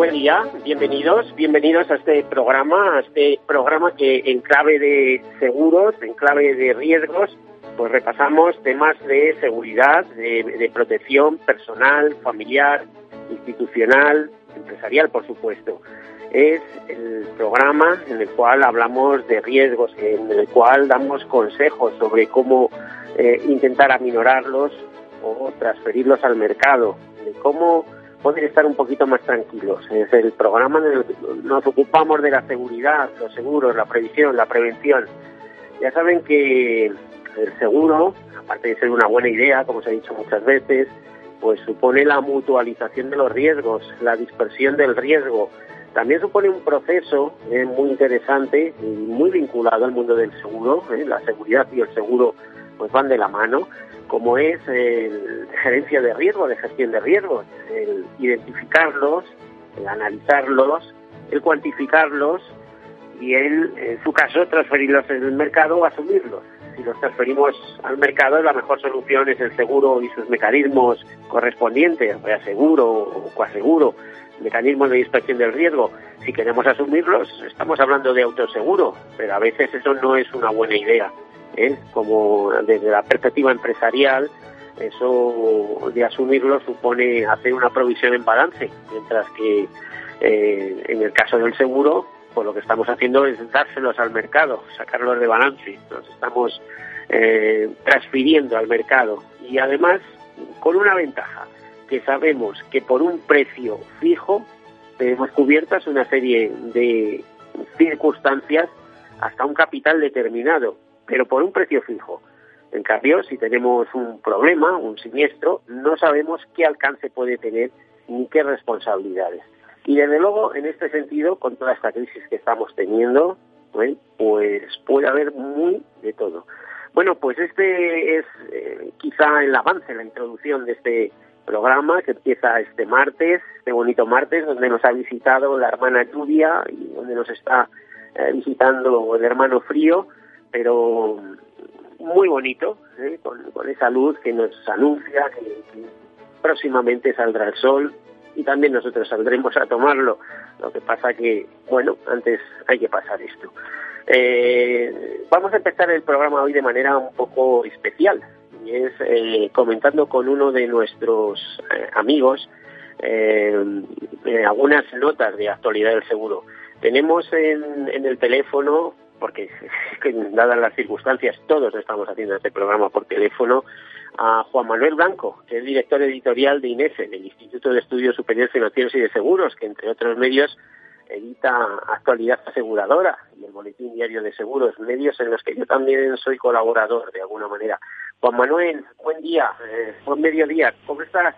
Buen día, bienvenidos, bienvenidos a este programa, a este programa que en clave de seguros, en clave de riesgos, pues repasamos temas de seguridad, de, protección personal, familiar, institucional, empresarial, por supuesto. Es el programa en el cual hablamos de riesgos, en el cual damos consejos sobre cómo eh, intentar aminorarlos o transferirlos al mercado, de cómo poder estar un poquito más tranquilos. Es el programa en nos ocupamos de la seguridad, los seguros, la previsión, la prevención. Ya saben que el seguro, aparte de ser una buena idea, como se ha dicho muchas veces, pues supone la mutualización de los riesgos, la dispersión del riesgo. También supone un proceso eh, muy interesante y muy vinculado al mundo del seguro. Eh, la seguridad y el seguro pues van de la mano como es el gerencia de riesgo, de gestión de riesgos, el identificarlos, el analizarlos, el cuantificarlos y el, en su caso, transferirlos en el mercado o asumirlos. Si los transferimos al mercado, la mejor solución es el seguro y sus mecanismos correspondientes, sea seguro o coaseguro, mecanismos de dispersión del riesgo. Si queremos asumirlos, estamos hablando de autoseguro, pero a veces eso no es una buena idea. ¿Eh? como desde la perspectiva empresarial, eso de asumirlo supone hacer una provisión en balance, mientras que eh, en el caso del seguro, pues lo que estamos haciendo es dárselos al mercado, sacarlos de balance, nos estamos eh, transfiriendo al mercado. Y además con una ventaja, que sabemos que por un precio fijo tenemos cubiertas una serie de circunstancias hasta un capital determinado pero por un precio fijo. En cambio, si tenemos un problema, un siniestro, no sabemos qué alcance puede tener ni qué responsabilidades. Y desde luego, en este sentido, con toda esta crisis que estamos teniendo, ¿eh? pues puede haber muy de todo. Bueno, pues este es eh, quizá el avance, la introducción de este programa que empieza este martes, este bonito martes, donde nos ha visitado la hermana Lluvia y donde nos está eh, visitando el hermano Frío pero muy bonito, ¿eh? con, esa luz que nos anuncia que, próximamente saldrá el sol y también nosotros saldremos a tomarlo. Lo que pasa que, bueno, antes hay que pasar esto. Eh, vamos a empezar el programa hoy de manera un poco especial y es eh, comentando con uno de nuestros amigos algunas notas de actualidad del seguro. Tenemos en, en el teléfono porque dadas las circunstancias todos estamos haciendo este programa por teléfono, a Juan Manuel Blanco, que es director editorial de INEFE, del Instituto de Estudios Superiores Financieros y de Seguros, que entre otros medios edita Actualidad Aseguradora y el Boletín Diario de Seguros, medios en los que yo también soy colaborador de alguna manera. Juan Manuel, buen día, eh, buen mediodía, ¿cómo estás?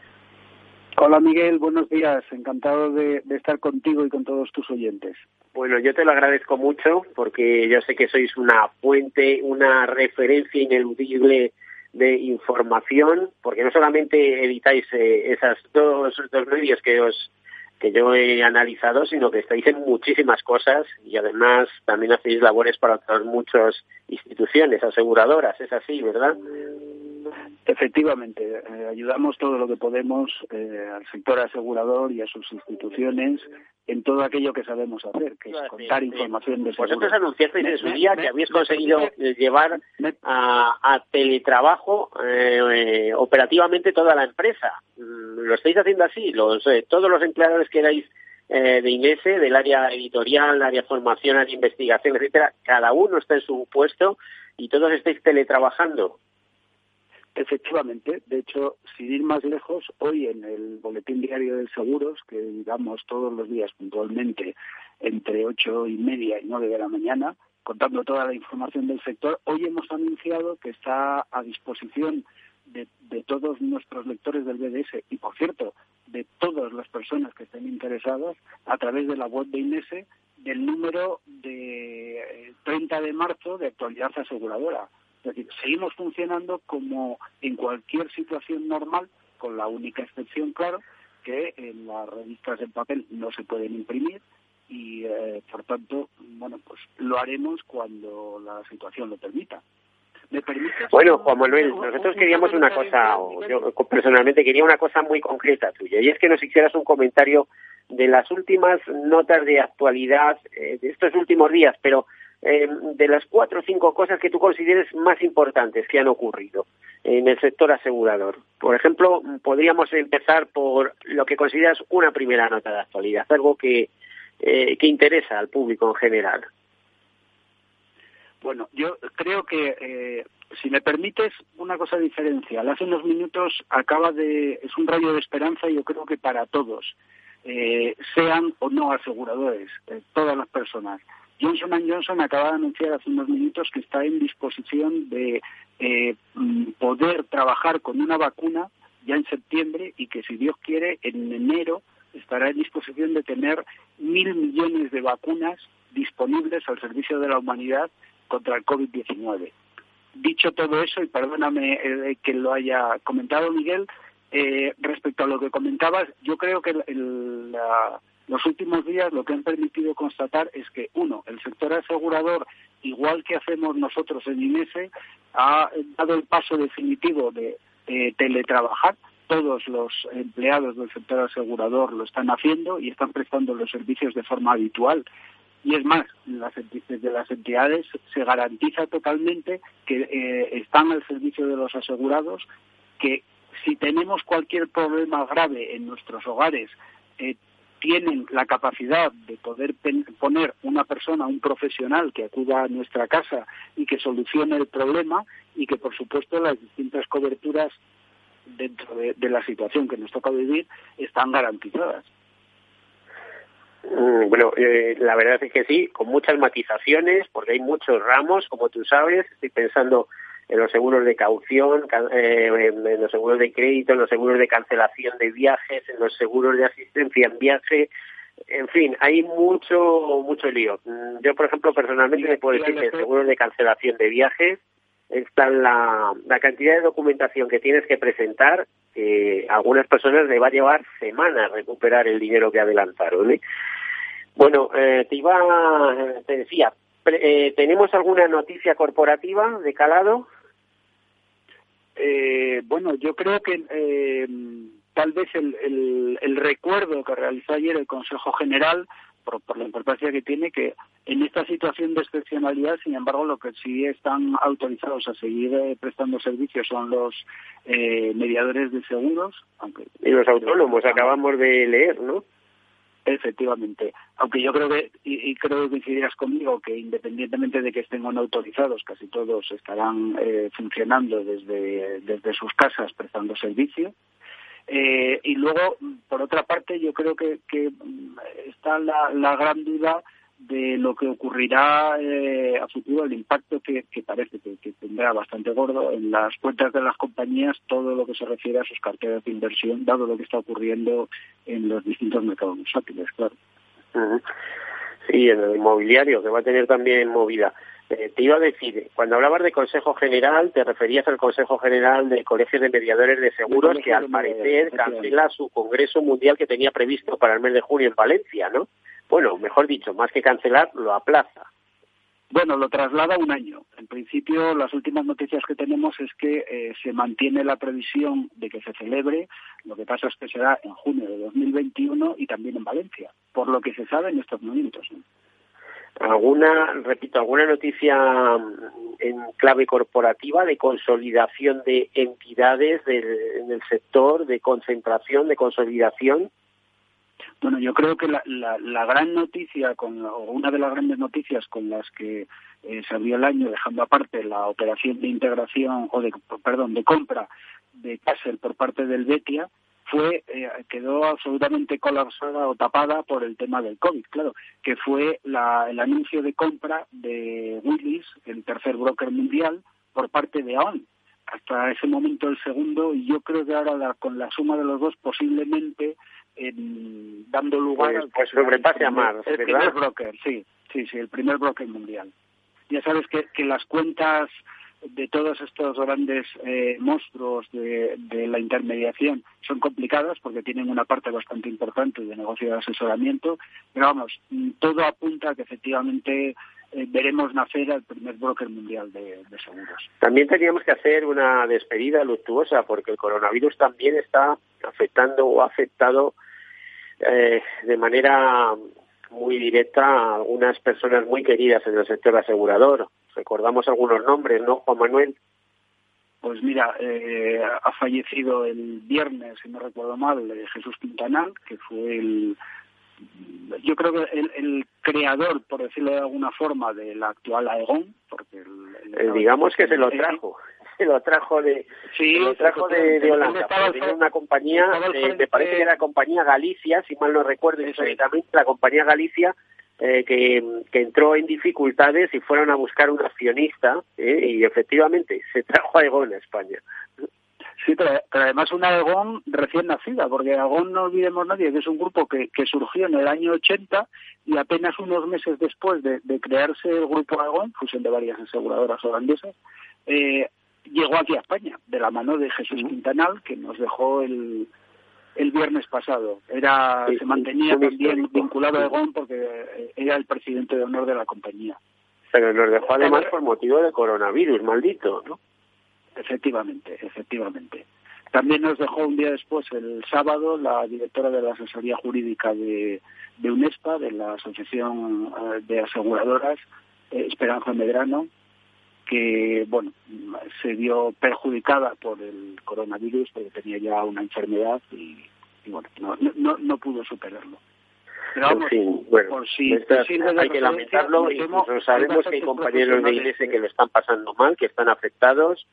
Hola Miguel, buenos días. Encantado de, estar contigo y con todos tus oyentes. Bueno, yo te lo agradezco mucho porque yo sé que sois una fuente, una referencia ineludible de información, porque no solamente editáis eh, esas dos, dos medios que os que yo he analizado, sino que estáis en muchísimas cosas y además también hacéis labores para otras muchas instituciones aseguradoras, es así, ¿verdad? Efectivamente, eh, ayudamos todo lo que podemos eh, al sector asegurador y a sus instituciones en todo aquello que sabemos hacer, que es contar información de seguros. Vosotros anunciasteis en su día que habéis conseguido llevar a, teletrabajo eh, operativamente toda la empresa. Mm, ¿Lo estáis haciendo así? Los, todos los empleados que erais de INESE, del área editorial, área formación, área de investigación, etcétera, cada uno está en su puesto y todos estáis teletrabajando. Efectivamente, de hecho, sin ir más lejos, hoy en el Boletín Diario de Seguros, que digamos todos los días puntualmente entre ocho y media y nueve de la mañana, contando toda la información del sector, hoy hemos anunciado que está a disposición de, todos nuestros lectores del BDS y, por cierto, de todas las personas que estén interesadas a través de la web de INESE del número de 30 eh, de marzo de actualidad aseguradora. Es decir, seguimos funcionando como en cualquier situación normal, con la única excepción, claro, que en las revistas en papel no se pueden imprimir y, eh, por tanto, bueno, pues lo haremos cuando la situación lo permita. Bueno, Juan Manuel, nosotros queríamos una cosa, yo personalmente quería una cosa muy concreta tuya, y es que nos hicieras un comentario de las últimas notas de actualidad eh, de estos últimos días, pero eh, de las cuatro o cinco cosas que tú consideres más importantes que han ocurrido en el sector asegurador. Por ejemplo, podríamos empezar por lo que consideras una primera nota de actualidad, algo que, eh, que interesa al público en general. Bueno, yo creo que, eh, si me permites, una cosa diferencial. Hace unos minutos acaba de, es un rayo de esperanza, yo creo que para todos, eh, sean o no aseguradores, todas las personas. Johnson Johnson acaba de anunciar hace unos minutos que está en disposición de mm, poder trabajar con una vacuna ya en septiembre y que si Dios quiere en enero estará en disposición de tener mil millones de vacunas disponibles al servicio de la humanidad contra el COVID-19. Dicho todo eso, y perdóname eh, que lo haya comentado Miguel, eh, respecto a lo que comentabas, yo creo que los últimos días lo que han permitido constatar es que, uno, el sector asegurador, igual que hacemos nosotros en INESE, ha dado el paso definitivo de teletrabajar. Todos los empleados del sector asegurador lo están haciendo y están prestando los servicios de forma habitual y es más, las, desde las entidades se garantiza totalmente que eh, están al servicio de los asegurados, que si tenemos cualquier problema grave en nuestros hogares, eh, tienen la capacidad de poder poner una persona, un profesional que acuda a nuestra casa y que solucione el problema y que, por supuesto, las distintas coberturas dentro de la situación que nos toca vivir están garantizadas. Mm, bueno, eh, la verdad es que sí, con muchas matizaciones, porque hay muchos ramos, como tú sabes. Estoy pensando en los seguros de caución, eh, en los seguros de crédito, en los seguros de cancelación de viajes, en los seguros de asistencia en viaje. En fin, hay mucho, mucho lío. Mm, yo, por ejemplo, personalmente me puedo decir que el seguro de cancelación de viajes está la, la cantidad de documentación que tienes que presentar, que a algunas personas le va a llevar semanas recuperar el dinero que adelantaron. ¿eh? Bueno, eh, te iba, te decía, eh, ¿tenemos alguna noticia corporativa de calado? Eh, bueno, yo creo que eh, tal vez el, el, el, recuerdo que realizó ayer el Consejo General, por, por, la importancia que tiene, que en esta situación de excepcionalidad, sin embargo, lo que sí están autorizados a seguir eh, prestando servicios son los eh, mediadores de seguros. Aunque, y los autónomos, acabamos de leer, ¿no? Efectivamente, aunque yo creo que, y, creo que coincidirás conmigo, que independientemente de que estén o no autorizados, casi todos estarán eh, funcionando desde, desde sus casas prestando servicio. Eh, y luego, por otra parte, yo creo que, que está la, la gran duda de lo que ocurrirá eh, a futuro, el impacto que, parece que, tendrá bastante gordo en las cuentas de las compañías, todo lo que se refiere a sus carteras de inversión, dado lo que está ocurriendo en los distintos mercados bursátiles, claro. Sí, en el inmobiliario, que va a tener también movida. Eh, te iba a decir, cuando hablabas de Consejo General, te referías al Consejo General de Colegios de Mediadores de Seguros, que al parecer cancela su Congreso Mundial que tenía previsto para el mes de junio en Valencia, ¿no? Bueno, mejor dicho, más que cancelar, lo aplaza. Bueno, lo traslada un año. En principio, las últimas noticias que tenemos es que eh, se mantiene la previsión de que se celebre. Lo que pasa es que será en junio de 2021 y también en Valencia, por lo que se sabe en estos momentos. ¿Alguna, repito, alguna noticia mm, en clave corporativa de consolidación de entidades en el sector, de concentración, de consolidación? Bueno, yo creo que la, la, gran noticia, con, o una de las grandes noticias con las que eh, se abrió el año, dejando aparte la operación de integración, o de, perdón, de compra de Castle por parte del Betia, fue eh, quedó absolutamente colapsada o tapada por el tema del COVID, claro, que fue la, el anuncio de compra de Willis, el tercer broker mundial, por parte de AON. hasta ese momento el segundo y yo creo que ahora con la suma de los dos posiblemente dando lugar pues, pues sobrepase a el primer broker, sí, sí, sí, el primer broker mundial. Ya sabes que, que las cuentas de todos estos grandes eh, monstruos de, la intermediación son complicadas porque tienen una parte bastante importante de negocio de asesoramiento, pero vamos, todo apunta a que efectivamente eh, veremos nacer al primer broker mundial de, seguros. También teníamos que hacer una despedida luctuosa porque el coronavirus también está afectando o ha afectado eh, de manera muy directa a algunas personas muy queridas en el sector asegurador recordamos algunos nombres, ¿no, Juan Manuel? Pues mira, eh, ha fallecido el viernes, si no recuerdo mal, eh, Jesús Quintanal, que fue el, yo creo que el, creador, por decirlo de alguna forma, de la actual Aegon, porque eh, digamos que se lo trajo, se lo trajo de, sí, lo trajo de, Holanda, tenía una compañía, me parece que era la compañía Galicia, si mal no recuerdo exactamente, la compañía Galicia eh, que, entró en dificultades y fueron a buscar un accionista eh, y efectivamente se trajo a Egon a España. Sí, pero, además una Egon recién nacida, porque Egon no olvidemos nadie que es un grupo que, que surgió en el año 80 y apenas unos meses después de, crearse el grupo Egon, fusión de varias aseguradoras holandesas, eh, llegó aquí a España de la mano de Jesús Quintanal, que nos dejó el, el viernes pasado. Era se mantenía también vinculado a Egon porque era el presidente de honor de la compañía. Pero nos dejó además por motivo del coronavirus, maldito, ¿no? Efectivamente, efectivamente. También nos dejó un día después, el sábado, la directora de la asesoría jurídica de, de UNESPA, de la Asociación eh, de Aseguradoras, eh, Esperanza Medrano, que bueno se vio perjudicada por el coronavirus porque tenía ya una enfermedad y, bueno no, no, no pudo superarlo pero vamos, por si hay que lamentarlo y sabemos que hay compañeros de iglesia que lo están pasando mal, que están afectados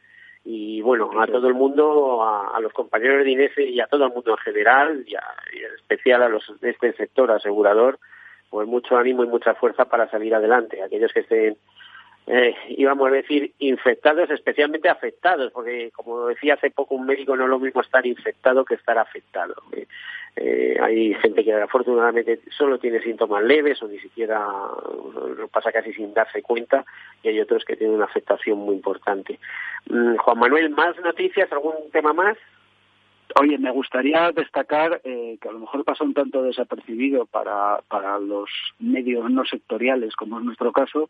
y bueno, a todo el mundo, a, los compañeros de Inés y a todo el mundo en general y, en especial a los de este sector asegurador, pues mucho ánimo y mucha fuerza para salir adelante. Aquellos que estén eh, íbamos a decir, infectados, especialmente afectados, porque como decía hace poco un médico, no es lo mismo estar infectado que estar afectado. Eh, eh, hay gente que afortunadamente solo tiene síntomas leves o ni siquiera lo pasa casi sin darse cuenta y hay otros que tienen una afectación muy importante. Mm, Juan Manuel, ¿más noticias? ¿Algún tema más? Oye, me gustaría destacar que a lo mejor pasa un tanto desapercibido para, para los medios no sectoriales, como es nuestro caso,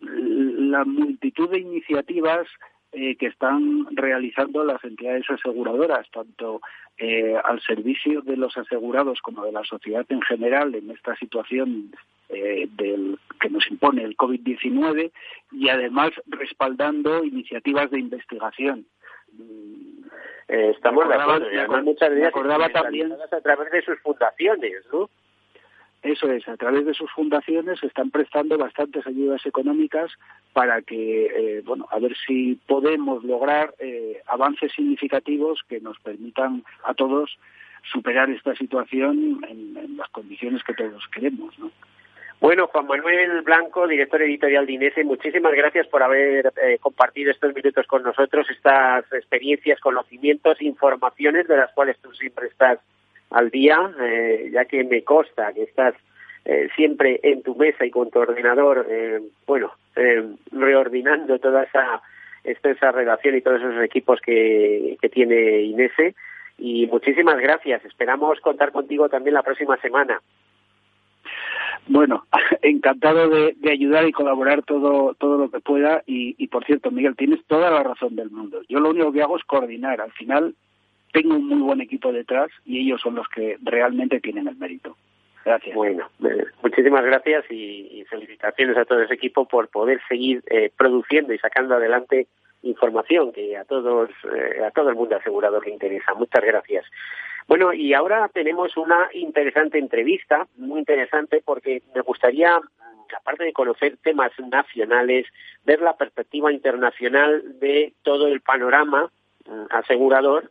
la multitud de iniciativas eh, que están realizando las entidades aseguradoras, tanto eh, al servicio de los asegurados como de la sociedad en general en esta situación eh, del, que nos impone el COVID-19 y además respaldando iniciativas de investigación. estamos de acuerdo, muchas de también a través de sus fundaciones, ¿no? Eso es, a través de sus fundaciones están prestando bastantes ayudas económicas para que, eh, bueno, a ver si podemos lograr eh, avances significativos que nos permitan a todos superar esta situación en, las condiciones que todos queremos, ¿no? Bueno, Juan Manuel Blanco, director editorial de INESE, muchísimas gracias por haber eh, compartido estos minutos con nosotros, estas experiencias, conocimientos, informaciones de las cuales tú siempre estás al día, eh, ya que me consta que estás eh, siempre en tu mesa y con tu ordenador, eh, bueno, reordinando toda esa, esa relación y todos esos equipos que, que tiene Inese. Y muchísimas gracias. Esperamos contar contigo también la próxima semana. Bueno, encantado de, ayudar y colaborar todo, todo lo que pueda. Y, por cierto, Miguel, tienes toda la razón del mundo. Yo lo único que hago es coordinar. Al final, tengo un muy buen equipo detrás y ellos son los que realmente tienen el mérito. Gracias. Bueno, eh, muchísimas gracias y, felicitaciones a todo ese equipo por poder seguir eh, produciendo y sacando adelante información que a todos, eh, a todo el mundo asegurado que interesa. Muchas gracias. Bueno, y ahora tenemos una interesante entrevista, muy interesante porque me gustaría, aparte de conocer temas nacionales, ver la perspectiva internacional de todo el panorama asegurador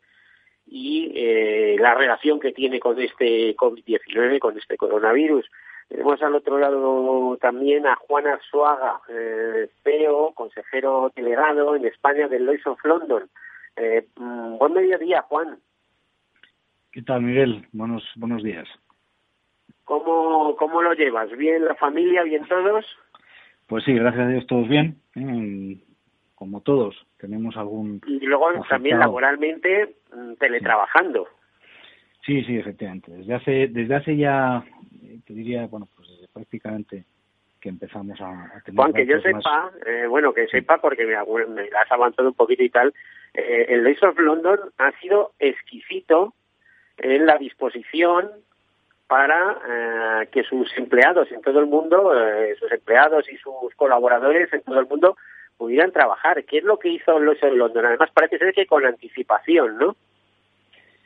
y eh, la relación que tiene con este COVID-19, con este coronavirus. Tenemos al otro lado también a Juan Arzuaga, eh, CEO, consejero delegado en España del Lloyds of London. Eh, mm, buen mediodía, Juan. ¿Qué tal, Miguel? Buenos, buenos días. ¿Cómo, ¿Cómo lo llevas? ¿Bien la familia? ¿Bien todos? Pues sí, gracias a Dios todos bien. ¿Eh? Como todos, tenemos algún... Y luego también laboralmente mm, teletrabajando. Sí, sí, efectivamente. Desde hace, desde hace ya, te diría, bueno, pues desde prácticamente que empezamos a, tener... Juan, que yo sepa, eh, bueno, que sepa porque me, me, has avanzado un poquito y tal, eh, el Lloyds of London ha sido exquisito en la disposición para eh, que sus empleados en todo el mundo, eh, sus empleados y sus colaboradores en todo el mundo pudieran trabajar. ¿Qué es lo que hizo los en London? Además parece ser que con anticipación, ¿no?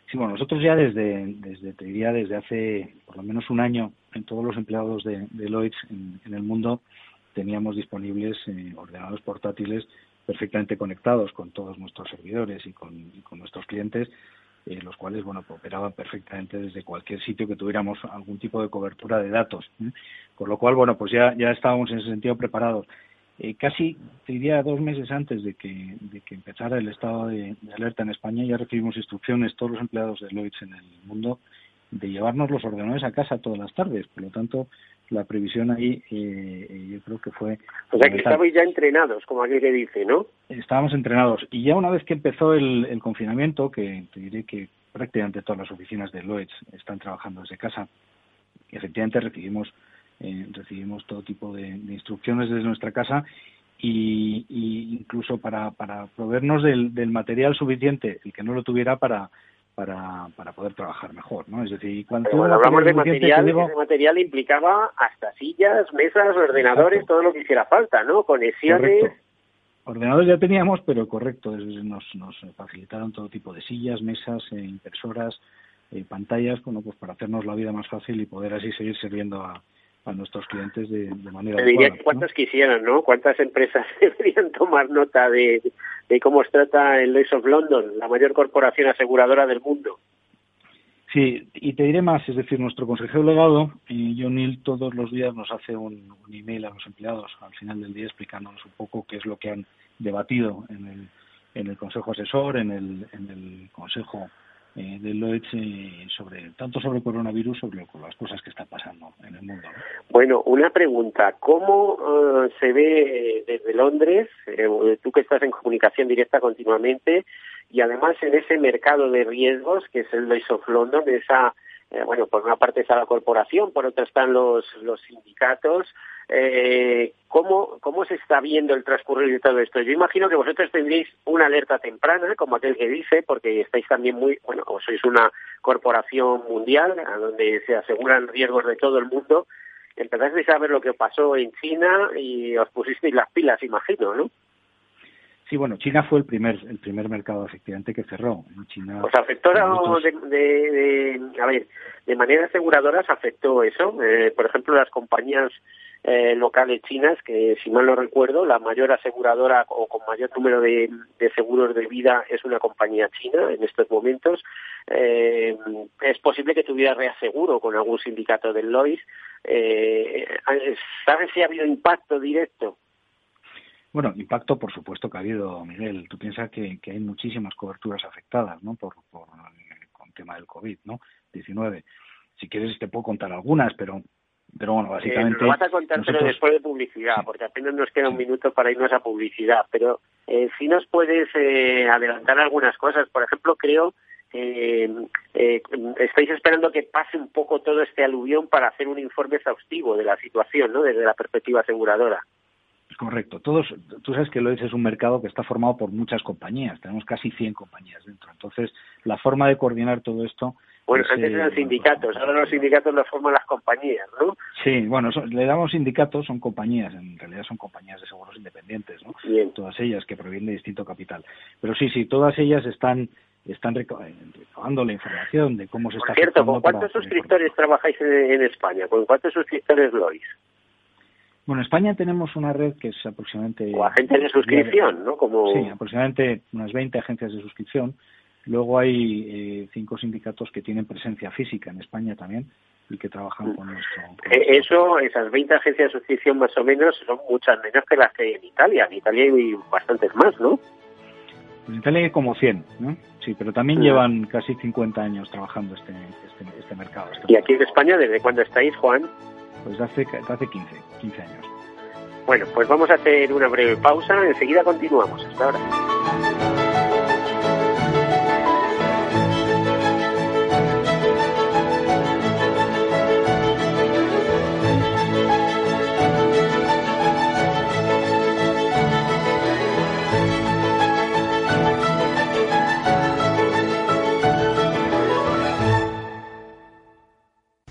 Sí, bueno, nosotros ya desde, desde te diría, desde hace por lo menos un año, en todos los empleados de, de Lloyds en, el mundo teníamos disponibles eh, ordenadores portátiles perfectamente conectados con todos nuestros servidores y con, con nuestros clientes eh, los cuales bueno operaban perfectamente desde cualquier sitio que tuviéramos algún tipo de cobertura de datos ¿eh? con lo cual bueno pues ya ya estábamos en ese sentido preparados eh, casi te diría dos meses antes de que de que empezara el estado de, alerta en España ya recibimos instrucciones todos los empleados de Lloyds en el mundo de llevarnos los ordenadores a casa todas las tardes por lo tanto la previsión ahí eh, yo creo que fue... O sea que estabais ya entrenados, como aquí que dice, ¿no? Estábamos entrenados. Y ya una vez que empezó el, el confinamiento, que te diré que prácticamente todas las oficinas de Lloyds están trabajando desde casa, efectivamente recibimos eh, recibimos todo tipo de, instrucciones desde nuestra casa y, y incluso para, para proveernos del, del material suficiente, el que no lo tuviera para para, para poder trabajar mejor, ¿no? Es decir, cuando hablamos de material, ese material implicaba hasta sillas, mesas, ordenadores, todo lo que hiciera falta, ¿no? Conexiones. Ordenadores ya teníamos, pero correcto, nos, nos facilitaron todo tipo de sillas, mesas, eh, impresoras, eh, pantallas, bueno, pues para hacernos la vida más fácil y poder así seguir sirviendo a, a nuestros clientes de, de manera Te diría cuántos quisieran, ¿no? ¿Cuántas empresas deberían tomar nota de, de cómo se trata el Lloyds of London, la mayor corporación aseguradora del mundo? Sí, y te diré más, es decir, nuestro consejero legado, eh, John Neal, todos los días nos hace un, un, email a los empleados al final del día explicándonos un poco qué es lo que han debatido en el, en el consejo asesor, en el, en el consejo eh, de Lloyds eh, sobre tanto sobre coronavirus sobre las cosas que están pasando en el mundo. Bueno, una pregunta, ¿cómo uh, se ve desde Londres, eh, tú que estás en comunicación directa continuamente y además en ese mercado de riesgos que es el Lloyds of London, esa eh, bueno, por una parte está la corporación, por otra están los, los sindicatos. Eh, ¿cómo, ¿Cómo se está viendo el transcurrir de todo esto? Yo imagino que vosotros tendréis una alerta temprana, como aquel que dice, porque estáis también muy, bueno, o sois una corporación mundial, a donde se aseguran riesgos de todo el mundo. Empezasteis a ver lo que pasó en China y os pusisteis las pilas, imagino, ¿no? Sí, bueno, China fue el primer el primer mercado efectivamente que cerró. China. Pues afectó de, de, de, a ver, de manera aseguradora se afectó eso. Eh, por ejemplo, las compañías eh, locales chinas, que si mal no recuerdo, la mayor aseguradora o con mayor número de, de seguros de vida es una compañía china en estos momentos. Eh, es posible que tuviera reaseguro con algún sindicato del Lois. Eh, ¿Sabes si ha habido impacto directo? Bueno, impacto por supuesto que ha habido, Miguel. Tú piensas que, que hay muchísimas coberturas afectadas, ¿no? Por, por con tema del COVID, ¿no? 19. Si quieres te puedo contar algunas, pero pero bueno, básicamente... Eh, lo vas a contar nosotros... pero después de publicidad, sí. porque apenas nos queda un minuto para irnos a publicidad, pero eh, si nos puedes eh, adelantar algunas cosas. Por ejemplo, creo eh, eh, estáis esperando que pase un poco todo este aluvión para hacer un informe exhaustivo de la situación, ¿no? Desde la perspectiva aseguradora. Correcto. Todos, tú sabes que Lloyds es un mercado que está formado por muchas compañías. Tenemos casi 100 compañías dentro. Entonces, la forma de coordinar todo esto. Bueno, es, antes eran sindicatos, ahora los sindicatos los forman las compañías, ¿no? Sí, bueno, son, le damos sindicatos, son compañías, en realidad son compañías de seguros independientes, ¿no? Bien. Todas ellas que provienen de distinto capital. Pero sí, sí, todas ellas están están recabando la información de cómo se está. Por cierto, ¿con cuántos suscriptores trabajáis en, en España? ¿Con cuántos suscriptores Lois? Bueno, en España tenemos una red que es aproximadamente... O agencias de suscripción, ¿no? Como... Sí, aproximadamente unas 20 agencias de suscripción. Luego hay eh, cinco sindicatos que tienen presencia física en España también, y que trabajan con nuestro. Eh, eso, esas 20 agencias de suscripción más o menos son muchas menos que las que hay en Italia. En Italia hay bastantes más, ¿no? En Italia hay como 100, ¿no? Sí, pero también mm. llevan casi 50 años trabajando este, este, este mercado. Este ¿Y aquí en España desde cuándo estáis, Juan? Pues hace, hace 15, 15 años. Bueno, pues vamos a hacer una breve pausa, enseguida continuamos. Hasta ahora.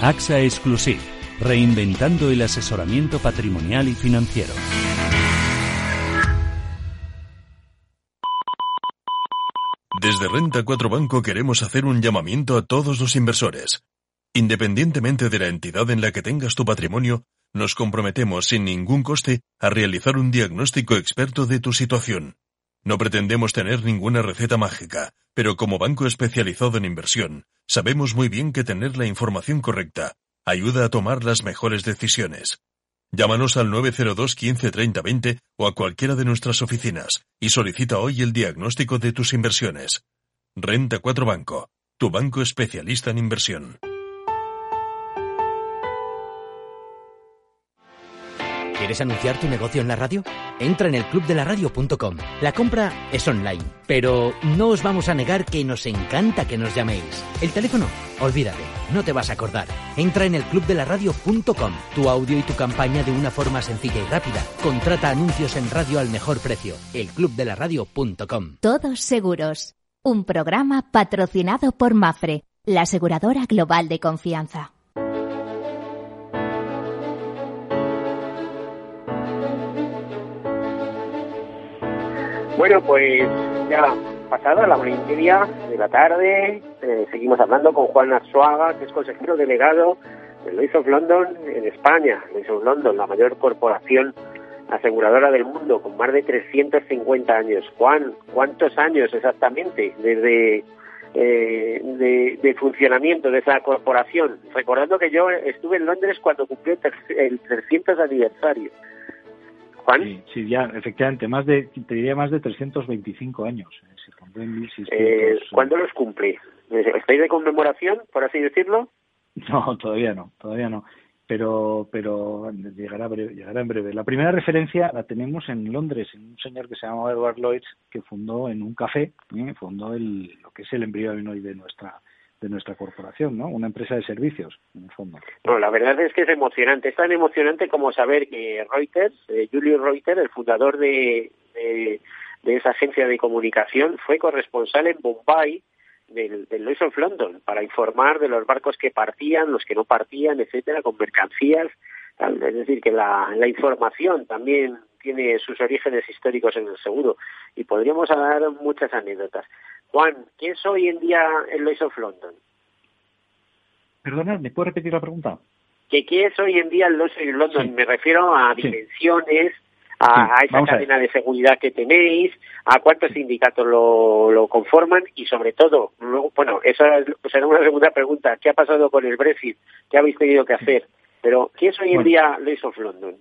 AXA Exclusive, reinventando el asesoramiento patrimonial y financiero. Desde Renta 4 Banco queremos hacer un llamamiento a todos los inversores. Independientemente de la entidad en la que tengas tu patrimonio, nos comprometemos sin ningún coste a realizar un diagnóstico experto de tu situación. No pretendemos tener ninguna receta mágica, pero como banco especializado en inversión, sabemos muy bien que tener la información correcta ayuda a tomar las mejores decisiones. Llámanos al 902 15 30 20 o a cualquiera de nuestras oficinas y solicita hoy el diagnóstico de tus inversiones. Renta 4 Banco, tu banco especialista en inversión. ¿Quieres anunciar tu negocio en la radio? Entra en el clubdelaradio.com. La compra es online, pero no os vamos a negar que nos encanta que nos llaméis. El teléfono, olvídate, no te vas a acordar. Entra en el clubdelaradio.com. Tu audio y tu campaña de una forma sencilla y rápida. Contrata anuncios en radio al mejor precio. Elclubdelaradio.com. Todos seguros. Un programa patrocinado por Mafre, la aseguradora global de confianza. Bueno, pues ya pasada la una y media de la tarde, eh, seguimos hablando con Juan Arzuaga, que es consejero delegado del Lloyds of London en España. Lloyds of London, la mayor corporación aseguradora del mundo, con más de 350 años. Juan, ¿cuántos años exactamente desde eh, de, funcionamiento de esa corporación? Recordando que yo estuve en Londres cuando cumplió el 300 aniversario. Sí, ya, efectivamente, más de, te diría más de 325 años. Eh, eh, ¿Cuándo los cumple? ¿Estáis de conmemoración, por así decirlo? No, todavía no, todavía no. Pero, pero llegará, llegará en breve. La primera referencia la tenemos en Londres, en un señor que se llama Edward Lloyds, que fundó en un café, ¿eh? fundó el, lo que es el embrión hoy de nuestra de nuestra corporación, ¿no? Una empresa de servicios, en el fondo. No, la verdad es que es emocionante. Es tan emocionante como saber que Reuters, eh, Julio Reuters, el fundador de, de, esa agencia de comunicación, fue corresponsal en Bombay del, del of London para informar de los barcos que partían, los que no partían, etcétera, con mercancías. Es decir, que la, la información también tiene sus orígenes históricos en el seguro y podríamos dar muchas anécdotas. Juan, ¿qué es hoy en día el Lloyd's of London? Perdona, ¿me puedo repetir la pregunta? ¿Qué, es hoy en día el Lloyd's of London? Me refiero a dimensiones, a, esa cadena de seguridad que tenéis, a cuántos sindicatos lo, conforman y sobre todo, bueno, esa será una segunda pregunta, ¿qué ha pasado con el Brexit? ¿Qué habéis tenido que hacer? Pero, ¿qué es hoy en día Lloyd's of London?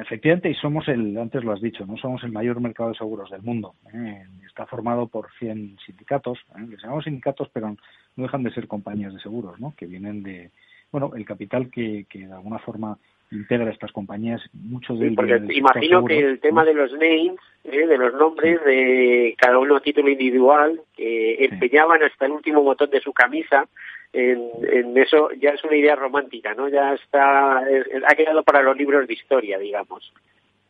Efectivamente, y somos el, antes lo has dicho, no somos el mayor mercado de seguros del mundo. ¿eh? Está formado por 100 sindicatos, ¿eh? les llamamos sindicatos, pero no dejan de ser compañías de seguros, ¿no? Que vienen de, bueno, el capital que, que de alguna forma integra estas compañías, mucho de porque imagino que el tema de los names, ¿eh? de los nombres de cada uno a título individual, que empeñaban hasta el último botón de su camisa en, en, eso, ya es una idea romántica, ¿no? Ya está, ha quedado para los libros de historia, digamos.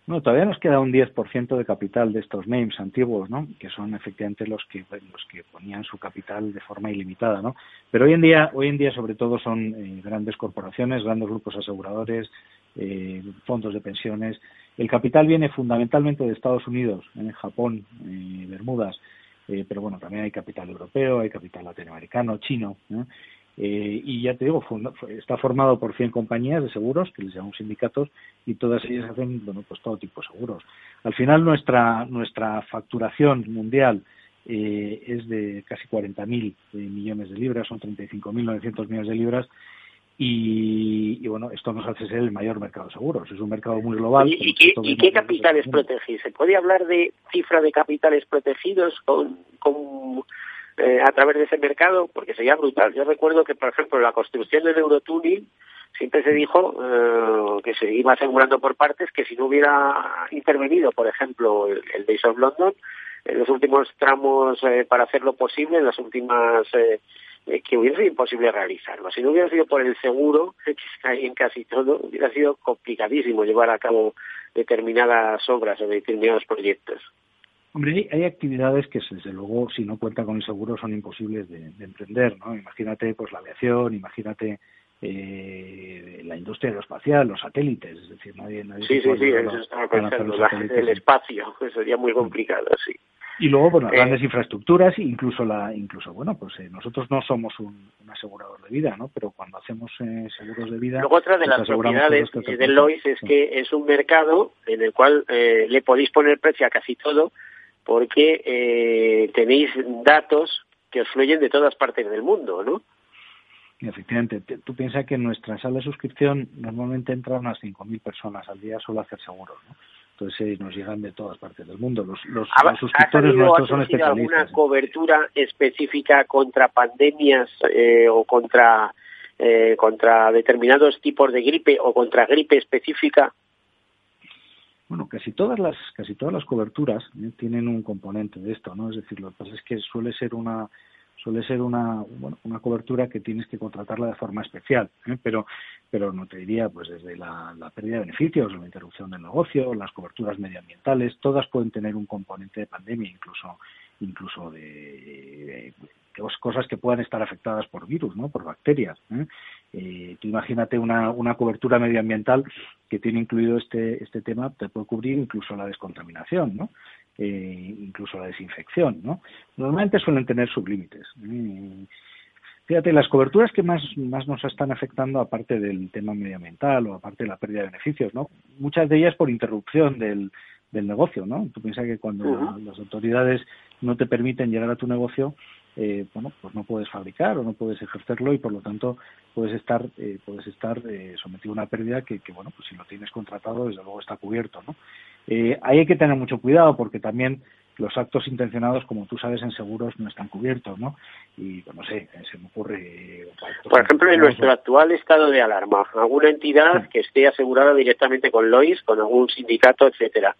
No, todavía nos queda un 10% de capital de estos names antiguos, ¿no? Que son efectivamente los que los que ponían su capital de forma ilimitada, ¿no? Pero hoy en día, hoy en día sobre todo son eh, grandes corporaciones, grandes grupos aseguradores, eh, fondos de pensiones. El capital viene fundamentalmente de Estados Unidos, en Japón, eh, Bermudas, eh, pero bueno, también hay capital europeo, hay capital latinoamericano, chino. Eh, y ya te digo, está formado por 100 compañías de seguros, que les llamamos sindicatos, y todas ellas hacen bueno, pues todo tipo de seguros. Al final, nuestra, nuestra facturación mundial eh, es de casi 40.000 millones de libras, son 35.900 millones de libras, y, bueno, esto nos hace ser el mayor mercado de seguros. Es un mercado muy global. ¿Y, qué, capitales protegidos? ¿Se puede hablar de cifra de capitales protegidos con, con eh, a través de ese mercado? Porque sería brutal. Yo recuerdo que, por ejemplo, la construcción del Eurotúnel siempre se dijo eh, que se iba asegurando por partes que si no hubiera intervenido, por ejemplo, el, el Days of London, en los últimos tramos eh, para hacerlo posible, en las últimas eh, eh, que hubiera sido imposible realizarlo. Si no hubiera sido por el seguro, que en casi todo, hubiera sido complicadísimo llevar a cabo determinadas obras o determinados proyectos. Hombre, hay, actividades que desde luego, si no cuentan con el seguro, son imposibles de, emprender, ¿no? Imagínate, pues la aviación, imagínate eh, la industria aeroespacial, los satélites, es decir, nadie... nadie sí, sí, sí, eso estaba pensando, el espacio, eso sería muy complicado, sí. Y luego, bueno, eh, grandes infraestructuras, incluso la, incluso bueno, pues eh, nosotros no somos un, asegurador de vida, ¿no? Pero cuando hacemos eh, seguros de vida. Luego otra de las propiedades de Lois es que es un mercado en el cual le podéis poner precio a casi todo, porque tenéis datos que os fluyen de todas partes del mundo, ¿no? Efectivamente, tú piensas que en nuestra sala de suscripción normalmente entran unas 5.000 personas al día solo a hacer seguros, ¿no? Entonces nos llegan de todas partes del mundo. Los, los, suscriptores nuestros son especialistas. alguna cobertura específica contra pandemias eh, o contra eh, contra determinados tipos de gripe o contra gripe específica? Bueno, casi todas las casi todas las coberturas eh, tienen un componente de esto, ¿no? Es decir, lo que pasa es que suele ser una suele ser una, bueno, una cobertura que tienes que contratarla de forma especial, ¿eh? pero, pero no te diría, pues desde la, pérdida de beneficios, la interrupción del negocio, las coberturas medioambientales, todas pueden tener un componente de pandemia, incluso, incluso de, cosas que puedan estar afectadas por virus, ¿no? por bacterias. ¿eh? Eh, tú imagínate una, una cobertura medioambiental que tiene incluido este, este tema, te puede cubrir incluso la descontaminación, ¿no? Eh, incluso la desinfección, ¿no? Normalmente suelen tener sublímites. ¿eh? Fíjate, las coberturas que más, más nos están afectando, aparte del tema medioambiental o aparte de la pérdida de beneficios, ¿no? Muchas de ellas por interrupción del, del negocio, ¿no? Tú piensas que cuando las autoridades no te permiten llegar a tu negocio, eh, bueno, pues no puedes fabricar o no puedes ejercerlo y por lo tanto puedes estar, eh, puedes estar eh, sometido a una pérdida que, que, bueno, pues si lo tienes contratado, desde luego está cubierto, ¿no? Eh, ahí hay que tener mucho cuidado porque también los actos intencionados, como tú sabes, en seguros no están cubiertos, ¿no? Y, pues, no sé, se me ocurre... Por ejemplo, en nuestro actual estado de alarma, alguna entidad que esté asegurada directamente con Lois, con algún sindicato, etcétera,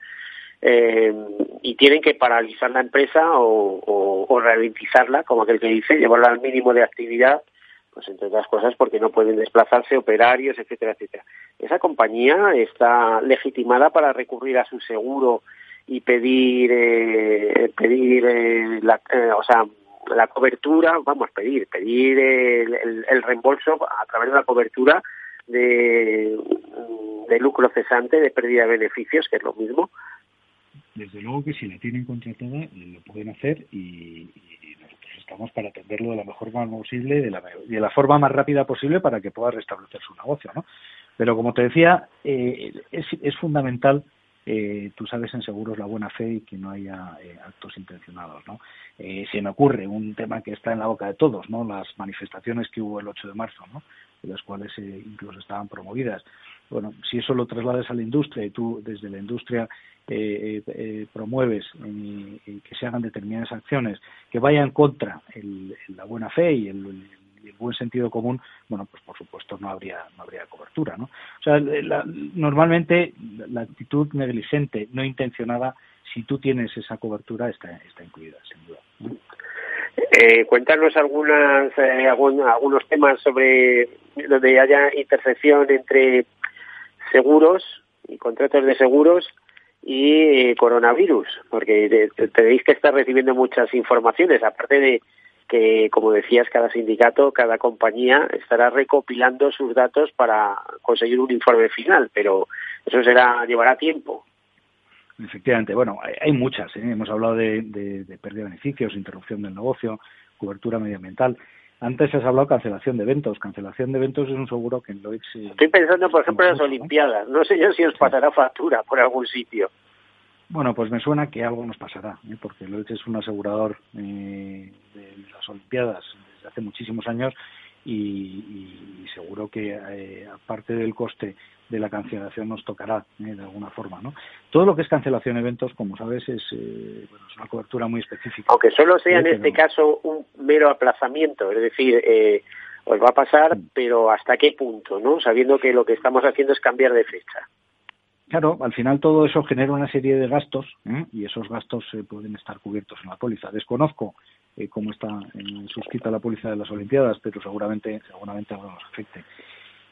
eh, y tienen que paralizar la empresa o, o, ralentizarla, como aquel que dice, llevarla al mínimo de actividad, pues entre otras cosas porque no pueden desplazarse operarios, etcétera, etcétera. Esa compañía está legitimada para recurrir a su seguro y pedir, eh, pedir eh, la, o sea, la cobertura, vamos, pedir, pedir el, el, reembolso a través de la cobertura de, de lucro cesante, de pérdida de beneficios, que es lo mismo, desde luego que si la tienen contratada eh, lo pueden hacer y, nosotros estamos para atenderlo de la mejor forma posible de la, de la forma más rápida posible para que pueda restablecer su negocio, ¿no? Pero como te decía, eh, es, es fundamental eh, tú sabes en seguros la buena fe y que no haya eh, actos intencionados, ¿no? Eh, se me ocurre un tema que está en la boca de todos, ¿no? Las manifestaciones que hubo el 8 de marzo, ¿no? Las cuales incluso estaban promovidas bueno, si eso lo traslades a la industria y tú desde la industria eh, eh, promueves que se hagan determinadas acciones que vayan contra la buena fe y el, buen sentido común, bueno, pues por supuesto no habría no habría cobertura, ¿no? O sea, normalmente la actitud negligente, no intencionada, si tú tienes esa cobertura, está, está incluida, sin duda. Eh, cuéntanos algunas, eh, algunos temas sobre donde haya intersección entre seguros y contratos de seguros y eh, coronavirus, porque tenéis que estar recibiendo muchas informaciones, aparte de que, como decías, cada sindicato, cada compañía estará recopilando sus datos para conseguir un informe final, pero eso será llevará tiempo. Efectivamente, bueno, hay, muchas. ¿eh? Hemos hablado de, de, pérdida de beneficios, interrupción del negocio, cobertura medioambiental. Antes has hablado de cancelación de eventos. Cancelación de eventos es un seguro que en Lloyds... Estoy pensando, por ejemplo, en las Olimpiadas. No sé yo si os pasará factura por algún sitio. Bueno, pues me suena que algo nos pasará, ¿eh? porque Lloyds es un asegurador eh, de las Olimpiadas desde hace muchísimos años y, seguro que eh, aparte del coste de la cancelación nos tocará eh, de alguna forma. ¿no? Todo lo que es cancelación de eventos, como sabes, es, eh, bueno, es una cobertura muy específica. Aunque solo sea en este caso un mero aplazamiento, es decir, eh, os va a pasar, mm. pero ¿hasta qué punto? no Sabiendo que lo que estamos haciendo es cambiar de fecha. Claro, al final todo eso genera una serie de gastos y esos gastos pueden estar cubiertos en la póliza. Desconozco cómo está suscrita la póliza de las Olimpiadas, pero seguramente seguramente algo nos afecte.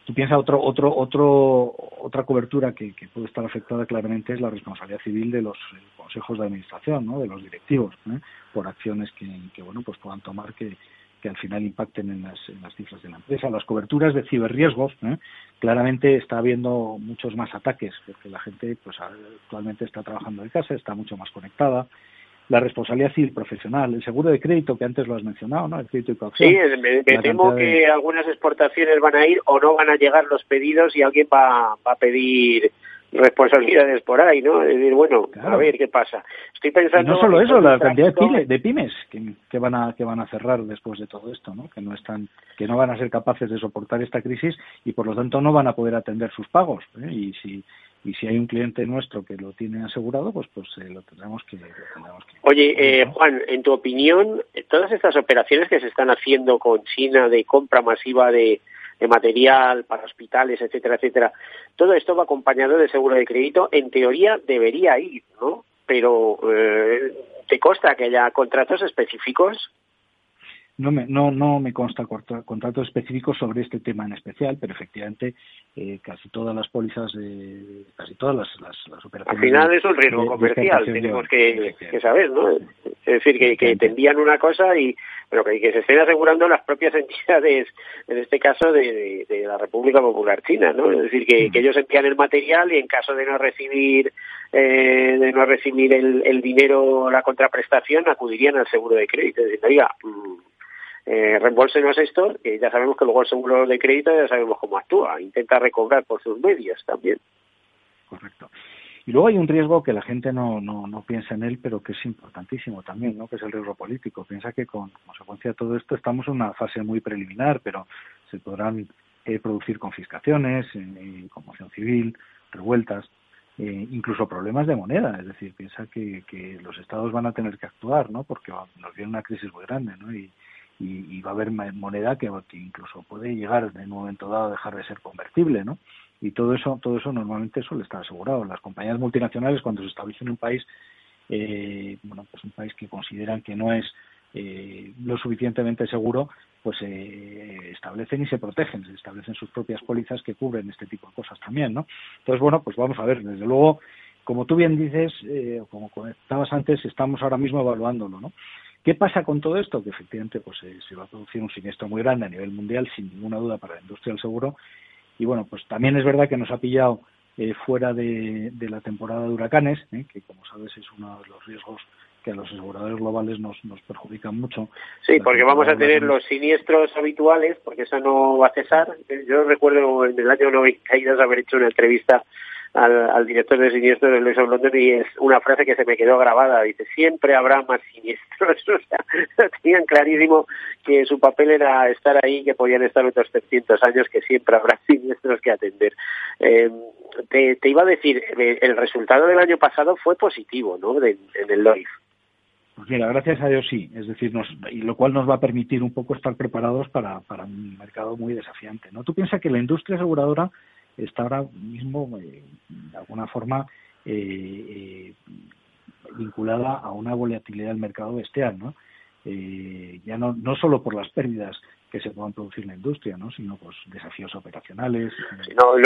Tú piensas otro, otro, otro, otra cobertura que, puede estar afectada claramente es la responsabilidad civil de los eh, consejos de administración, ¿no? de los directivos, ¿eh? por acciones que, bueno pues puedan tomar que, que al final impacten en las, en las cifras de la empresa. Las coberturas de ciberriesgos, ¿eh? claramente está habiendo muchos más ataques, porque la gente pues actualmente está trabajando de casa, está mucho más conectada, la responsabilidad civil profesional, el seguro de crédito que antes lo has mencionado, ¿no? El crédito y coacción. Sí, me, temo que algunas exportaciones van a ir o no van a llegar los pedidos y alguien va, va a pedir responsabilidades por ahí, ¿no? Es decir, bueno, a ver qué pasa. Estoy pensando. Y no solo eso, la cantidad de pymes, que, que, van a que van a cerrar después de todo esto, ¿no? Que no están, que no van a ser capaces de soportar esta crisis y por lo tanto no van a poder atender sus pagos. ¿eh? Y si y si hay un cliente nuestro que lo tiene asegurado, pues pues eh, lo, tendremos que, Oye, eh, Juan, en tu opinión, todas estas operaciones que se están haciendo con China de compra masiva de, material para hospitales, etcétera, etcétera, todo esto va acompañado de seguro de crédito. En teoría debería ir, ¿no? Pero eh, ¿te consta que haya contratos específicos? No me, no, no me consta contratos específicos sobre este tema en especial, pero efectivamente eh, casi todas las pólizas, de, casi todas las, las, operaciones. Al final es un riesgo comercial, tenemos que, saber, ¿no? Es decir, que, que te envían una cosa y pero que, que, se estén asegurando las propias entidades, en este caso de, la República Popular China, ¿no? Es decir, que, ellos envían el material y en caso de no recibir eh, de no recibir el, el dinero, la contraprestación, acudirían al seguro de crédito. Es decir, oiga, mm, eh, reembolsenos esto, que ya sabemos que luego el seguro de crédito ya sabemos cómo actúa, intenta recobrar por sus medios también. Correcto. Y luego hay un riesgo que la gente no, no, no piensa en él, pero que es importantísimo también, ¿no? que es el riesgo político. Piensa que con consecuencia de todo esto estamos en una fase muy preliminar, pero se podrán eh, producir confiscaciones, eh, conmoción civil, revueltas, eh, incluso problemas de moneda. Es decir, piensa que, que los estados van a tener que actuar, ¿no? porque nos viene una crisis muy grande, ¿no? Y, y, va a haber moneda que, incluso puede llegar en un momento dado a dejar de ser convertible, ¿no? Y todo eso, todo eso normalmente suele estar asegurado. Las compañías multinacionales cuando se establecen en un país, eh, bueno, pues un país que consideran que no es eh, lo suficientemente seguro, pues eh, establecen y se protegen, se establecen sus propias pólizas que cubren este tipo de cosas también, ¿no? Entonces, bueno, pues vamos a ver, desde luego, como tú bien dices, eh, como comentabas antes, estamos ahora mismo evaluándolo, ¿no? ¿Qué pasa con todo esto? Que efectivamente pues eh, se va a producir un siniestro muy grande a nivel mundial, sin ninguna duda, para la industria del seguro. Y bueno, pues también es verdad que nos ha pillado eh, fuera de, la temporada de huracanes, eh, que como sabes es uno de los riesgos que a los aseguradores globales nos, nos perjudican mucho. Sí, porque vamos a tener los siniestros habituales, porque eso no va a cesar. Yo recuerdo en el año 92 haber hecho una entrevista al, director de siniestros de of London y es una frase que se me quedó grabada. Dice, siempre habrá más siniestros. o sea, tenían clarísimo que su papel era estar ahí, que podían estar otros 300 años, que siempre habrá siniestros que atender. Eh, te, iba a decir, eh, el resultado del año pasado fue positivo, ¿no? en el Lloyds. Pues mira, gracias a Dios sí, es decir, nos, y lo cual nos va a permitir un poco estar preparados para, para un mercado muy desafiante. ¿no? Tú piensas que la industria aseguradora está ahora mismo, eh, de alguna forma, eh, eh, vinculada a una volatilidad del mercado bestial, ¿no? ya no, no solo por las pérdidas que se puedan producir en la industria, ¿no? sino pues desafíos operacionales,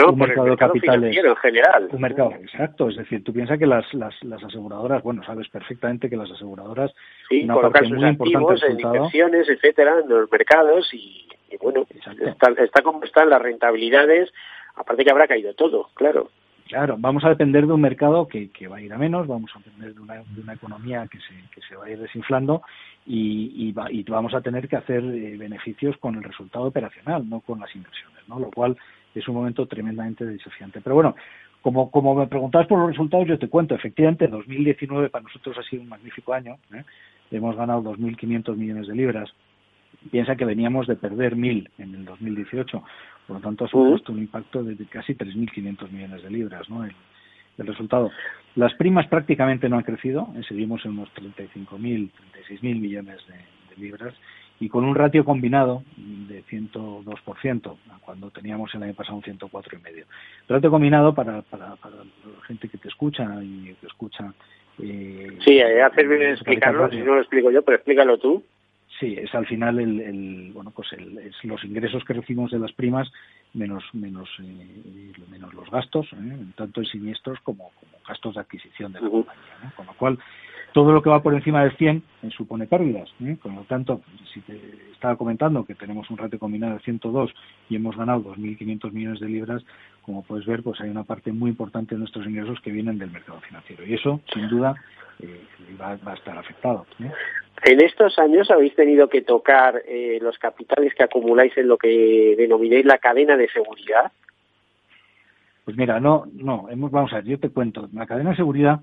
un mercado de capitales, en general. Un mercado, exacto, es decir, tú piensas que las, las, las aseguradoras, bueno, sabes perfectamente que las aseguradoras sí, una parte muy importante en inversiones, etcétera, en los mercados y, bueno, está, está como están las rentabilidades, aparte que habrá caído todo, claro. Claro, vamos a depender de un mercado que, que va a ir a menos, vamos a depender de una, economía que se, que se va a ir desinflando y, vamos a tener que hacer eh, beneficios con el resultado operacional, no con las inversiones, ¿no? Lo cual es un momento tremendamente desafiante. Pero bueno, como, como me preguntabas por los resultados, yo te cuento, efectivamente, 2019 para nosotros ha sido un magnífico año. ¿eh? Hemos ganado 2.500 millones de libras. Piensa que veníamos de perder 1.000 en el 2018. Por lo tanto, ha supuesto un impacto de casi 3.500 millones de libras, ¿no? El, el resultado. Las primas prácticamente no han crecido, eh, seguimos en unos 35.000, 36.000 millones de, libras y con un ratio combinado de 102%, cuando teníamos el año pasado un 104,5%. Ratio combinado para, para, para la gente que te escucha y que escucha. Eh, sí, eh, hacer bien explicarlo, si no lo explico yo, pero explícalo tú. Sí, es al final el, el bueno pues el, es los ingresos que recibimos de las primas menos menos eh, menos los gastos, ¿eh? tanto en siniestros como, como gastos de adquisición de la compañía. Con lo cual, todo lo que va por encima del 100 eh, supone pérdidas. ¿eh? Con lo tanto, si te estaba comentando que tenemos un ratio combinado de 102 y hemos ganado 2.500 millones de libras, como puedes ver, pues hay una parte muy importante de nuestros ingresos que vienen del mercado financiero. Y eso, sin duda, va, va, a estar afectado. En estos años habéis tenido que tocar eh, los capitales que acumuláis en lo que denomináis la cadena de seguridad. Pues mira, no, no, hemos, vamos a ver, yo te cuento, la cadena de seguridad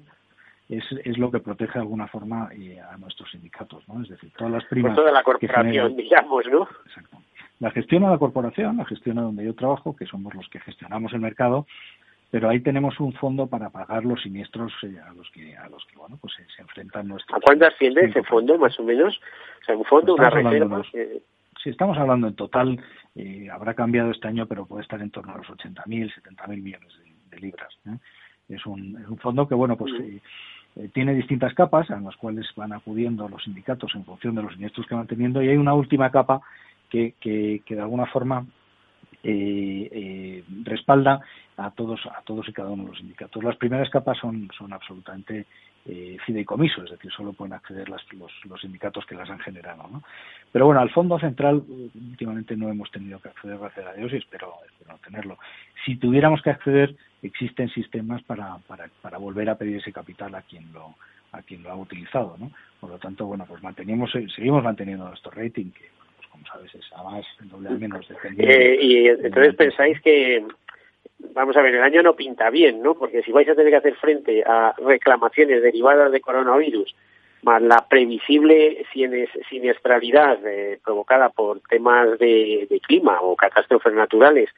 es, es lo que protege de alguna forma eh, a nuestros sindicatos, ¿no? Es decir, todas las primas. Pues toda la corporación, digamos, ¿no? Exacto. La gestiona la corporación, la gestiona donde yo trabajo, que somos los que gestionamos el mercado, pero ahí tenemos un fondo para pagar los siniestros eh, a los que a los que bueno pues se, enfrentan nuestros ¿A cuánto asciende ese fondo más o menos? O sea, un fondo, una reserva. Si estamos hablando en total, eh, habrá cambiado este año, pero puede estar en torno a los 80.000, 70.000 millones de, libras. ¿Eh? Es, un, es un fondo que, bueno, pues tiene distintas capas a las cuales van acudiendo los sindicatos en función de los siniestros que van teniendo y hay una última capa que, que, que de alguna forma eh, eh, respalda a todos a todos y cada uno de los sindicatos. Las primeras capas son, son absolutamente eh, fideicomiso, es decir, solo pueden acceder las, los, los, sindicatos que las han generado. ¿no? Pero bueno, al Fondo Central últimamente no hemos tenido que acceder, gracias a Dios, y espero, espero no tenerlo. Si tuviéramos que acceder, existen sistemas para, para, para volver a pedir ese capital a quien lo a quien lo ha utilizado, ¿no? Por lo tanto, bueno, pues mantenemos, seguimos manteniendo nuestro rating, que como sabes, es a más, doble a menos, eh, y entonces pensáis que, vamos a ver, el año no pinta bien, ¿no? Porque si vais a tener que hacer frente a reclamaciones derivadas de coronavirus, más la previsible siniestralidad eh, provocada por temas de, clima o catástrofes naturales,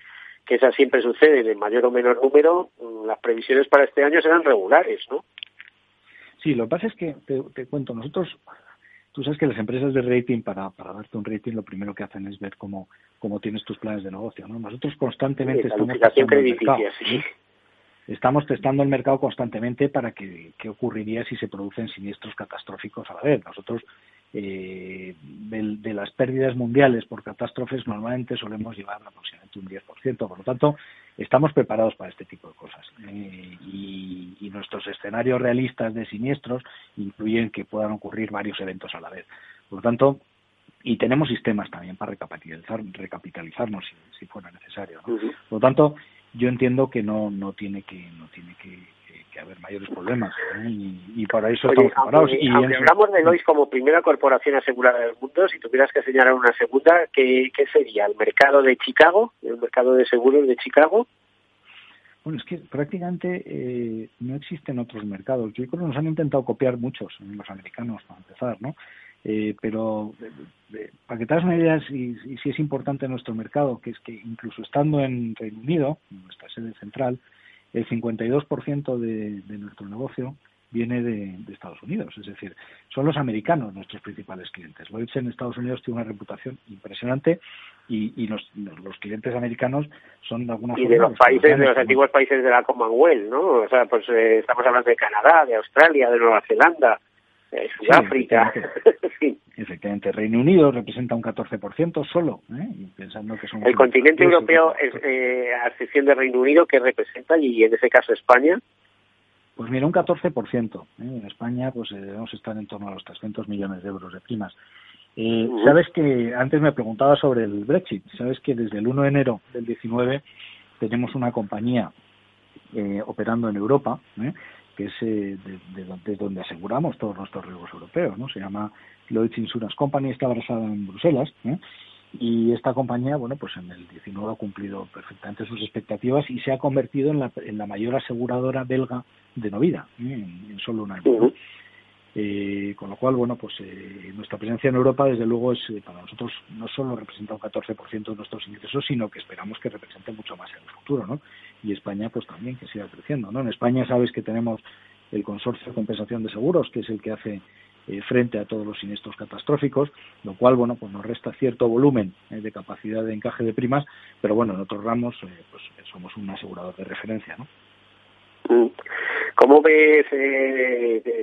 que esas siempre suceden en mayor o menor número, mm, las previsiones para este año serán regulares, ¿no? Sí, lo que pasa es que, te, te cuento, nosotros Tú sabes que las empresas de rating, para, para darte un rating, lo primero que hacen es ver cómo, cómo tienes tus planes de negocio. ¿no? Nosotros constantemente estamos testando el mercado. Estamos testando el mercado constantemente para que qué ocurriría si se producen siniestros catastróficos a la vez. Nosotros, eh, de, de, las pérdidas mundiales por catástrofes, normalmente solemos llevar aproximadamente un 10%. Por lo tanto, estamos preparados para este tipo de cosas. Eh, y, y, nuestros escenarios realistas de siniestros incluyen que puedan ocurrir varios eventos a la vez. Por lo tanto, y tenemos sistemas también para recapitalizar, recapitalizarnos si, si fuera necesario. ¿no? Por lo tanto, yo entiendo que no, no tiene que, no tiene mayores problemas ¿eh? y, para eso estamos preparados. y hablamos de Lois como primera corporación asegurada del mundo, si tuvieras que señalar una segunda, ¿qué, ¿qué, sería? ¿El mercado de Chicago? ¿El mercado de seguros de Chicago? Bueno, es que prácticamente eh, no existen otros mercados. Yo creo que nos han intentado copiar muchos, los americanos, para empezar, ¿no? Eh, pero eh, para que te hagas una idea si, si es importante nuestro mercado, que es que incluso estando en Reino Unido, nuestra sede central, el 52% de, de nuestro negocio viene de, Estados Unidos. Es decir, son los americanos nuestros principales clientes. Lloyds en Estados Unidos tiene una reputación impresionante y, los, clientes americanos son de alguna y de los países, de los antiguos países de la Commonwealth, ¿no? O sea, pues eh, estamos hablando de Canadá, de Australia, de Nueva Zelanda. Sudáfrica. efectivamente. Reino Unido representa un 14% solo, ¿eh? pensando que El continente europeo, es, eh, a excepción de Reino Unido, que representa, y en ese caso España, pues mira, un 14%. ¿eh? En España pues eh, debemos estar en torno a los 300 millones de euros de primas. Eh, Sabes que antes me preguntaba sobre el Brexit. Sabes que desde el 1 de enero del 19 tenemos una compañía eh, operando en Europa, que es de, de, donde aseguramos todos nuestros riesgos europeos. ¿no? Se llama Lloyd's Insurance Company, está basada en Bruselas. Y esta compañía, bueno, pues en el 19 ha cumplido perfectamente sus expectativas y se ha convertido en la, en mayor aseguradora belga de no vida en, solo un año. Eh, con lo cual, bueno, pues eh, nuestra presencia en Europa, desde luego, es eh, para nosotros no solo representa un 14% de nuestros ingresos, sino que esperamos que represente mucho más en el futuro, ¿no? Y España, pues también que siga creciendo, ¿no? En España sabes que tenemos el Consorcio de Compensación de Seguros, que es el que hace eh, frente a todos los siniestros catastróficos, lo cual, bueno, pues nos resta cierto volumen eh, de capacidad de encaje de primas, pero bueno, en otros ramos, pues somos un asegurador de referencia, ¿no? Mm. ¿Cómo ves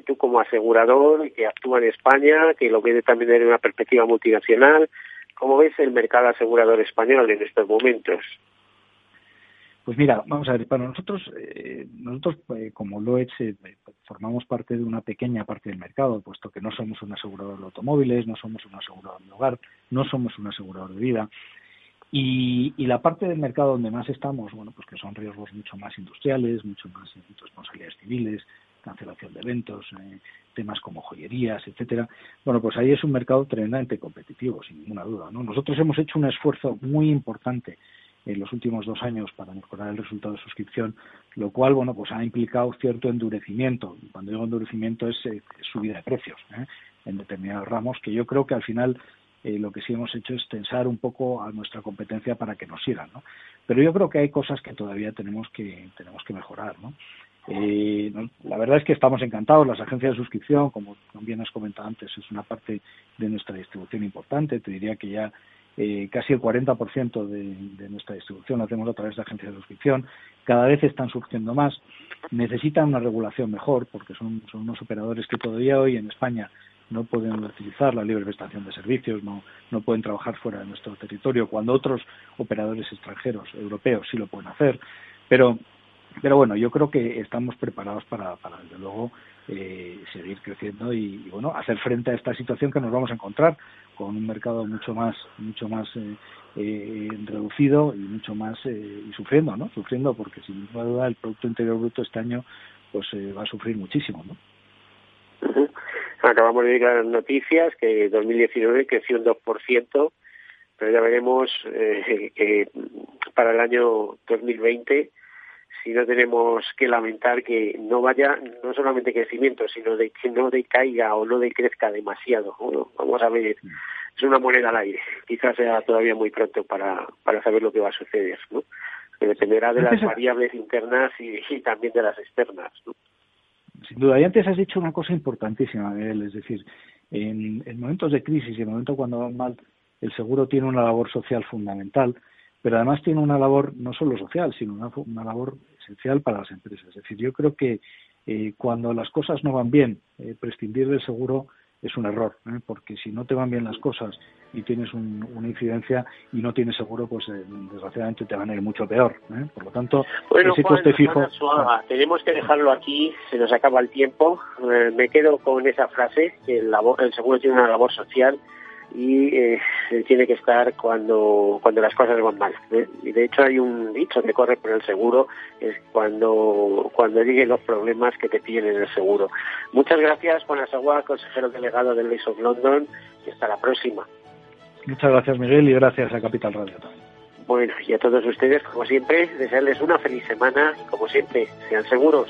tú como asegurador que actúa en España, que lo ves también desde una perspectiva multinacional? ¿Cómo ves el mercado asegurador español en estos momentos? Pues mira, vamos a ver, para nosotros, eh, nosotros eh, como Lloyds eh, formamos parte de una pequeña parte del mercado, puesto que no somos un asegurador de automóviles, no somos un asegurador de hogar, no somos un asegurador de vida. Y, la parte del mercado donde más estamos, bueno, pues que son riesgos mucho más industriales, mucho más responsabilidades civiles, cancelación de eventos, temas como joyerías, etcétera. Bueno, pues ahí es un mercado tremendamente competitivo, sin ninguna duda. ¿no? Nosotros hemos hecho un esfuerzo muy importante en los últimos dos años para mejorar el resultado de suscripción, lo cual bueno pues ha implicado cierto endurecimiento. Cuando digo endurecimiento es eh, subida de precios ¿eh? en determinados ramos, que yo creo que al final eh, lo que sí hemos hecho es tensar un poco a nuestra competencia para que nos sigan, ¿no? Pero yo creo que hay cosas que todavía tenemos que tenemos que mejorar, ¿no? la verdad es que estamos encantados. Las agencias de suscripción, como también has comentado antes, es una parte de nuestra distribución importante. Te diría que ya eh, casi el 40% de, de nuestra distribución lo hacemos a través de agencias de suscripción. Cada vez están surgiendo más. Necesitan una regulación mejor porque son, son unos operadores que todavía hoy en España no pueden utilizar la libre prestación de servicios, no, no pueden trabajar fuera de nuestro territorio, cuando otros operadores extranjeros, europeos, sí lo pueden hacer. Pero, pero bueno, yo creo que estamos preparados para, para desde luego, eh, seguir creciendo y, bueno hacer frente a esta situación que nos vamos a encontrar con un mercado mucho más mucho más eh, eh, reducido y mucho más y sufriendo no sufriendo porque sin duda el producto interior bruto este año pues va a sufrir muchísimo no acabamos de llegar noticias que 2019 creció un 2% pero ya veremos que para el año 2020 si no tenemos que lamentar que no vaya no solamente crecimiento, sino de que no decaiga o no decrezca demasiado. vamos a ver, es una moneda al aire. Quizás sea todavía muy pronto para, para saber lo que va a suceder, ¿no? Que dependerá de las variables internas y, también de las externas, ¿no? Sin duda. Y antes has dicho una cosa importantísima, Miguel, es decir, en, en momentos de crisis y en momentos cuando van mal, el seguro tiene una labor social fundamental pero además tiene una labor no solo social, sino una, labor esencial para las empresas. Es decir, yo creo que eh, cuando las cosas no van bien, eh, prescindir del seguro es un error, ¿eh? porque si no te van bien las cosas y tienes una incidencia y no tienes seguro, pues desgraciadamente te van a ir mucho peor. Por lo tanto, bueno, ese coste fijo. tenemos que dejarlo aquí, se nos acaba el tiempo. me quedo con esa frase: que el, el seguro tiene una labor social y eh, tiene que estar cuando, cuando las cosas van mal. ¿eh? Y de hecho hay un dicho que corre por el seguro, es cuando, cuando lleguen los problemas que te piden en el seguro. Muchas gracias, Juan Asagua, consejero delegado del Lace of London, y hasta la próxima. Muchas gracias, Miguel, y gracias a Capital Radio también. Bueno, y a todos ustedes, como siempre, desearles una feliz semana y como siempre, sean seguros.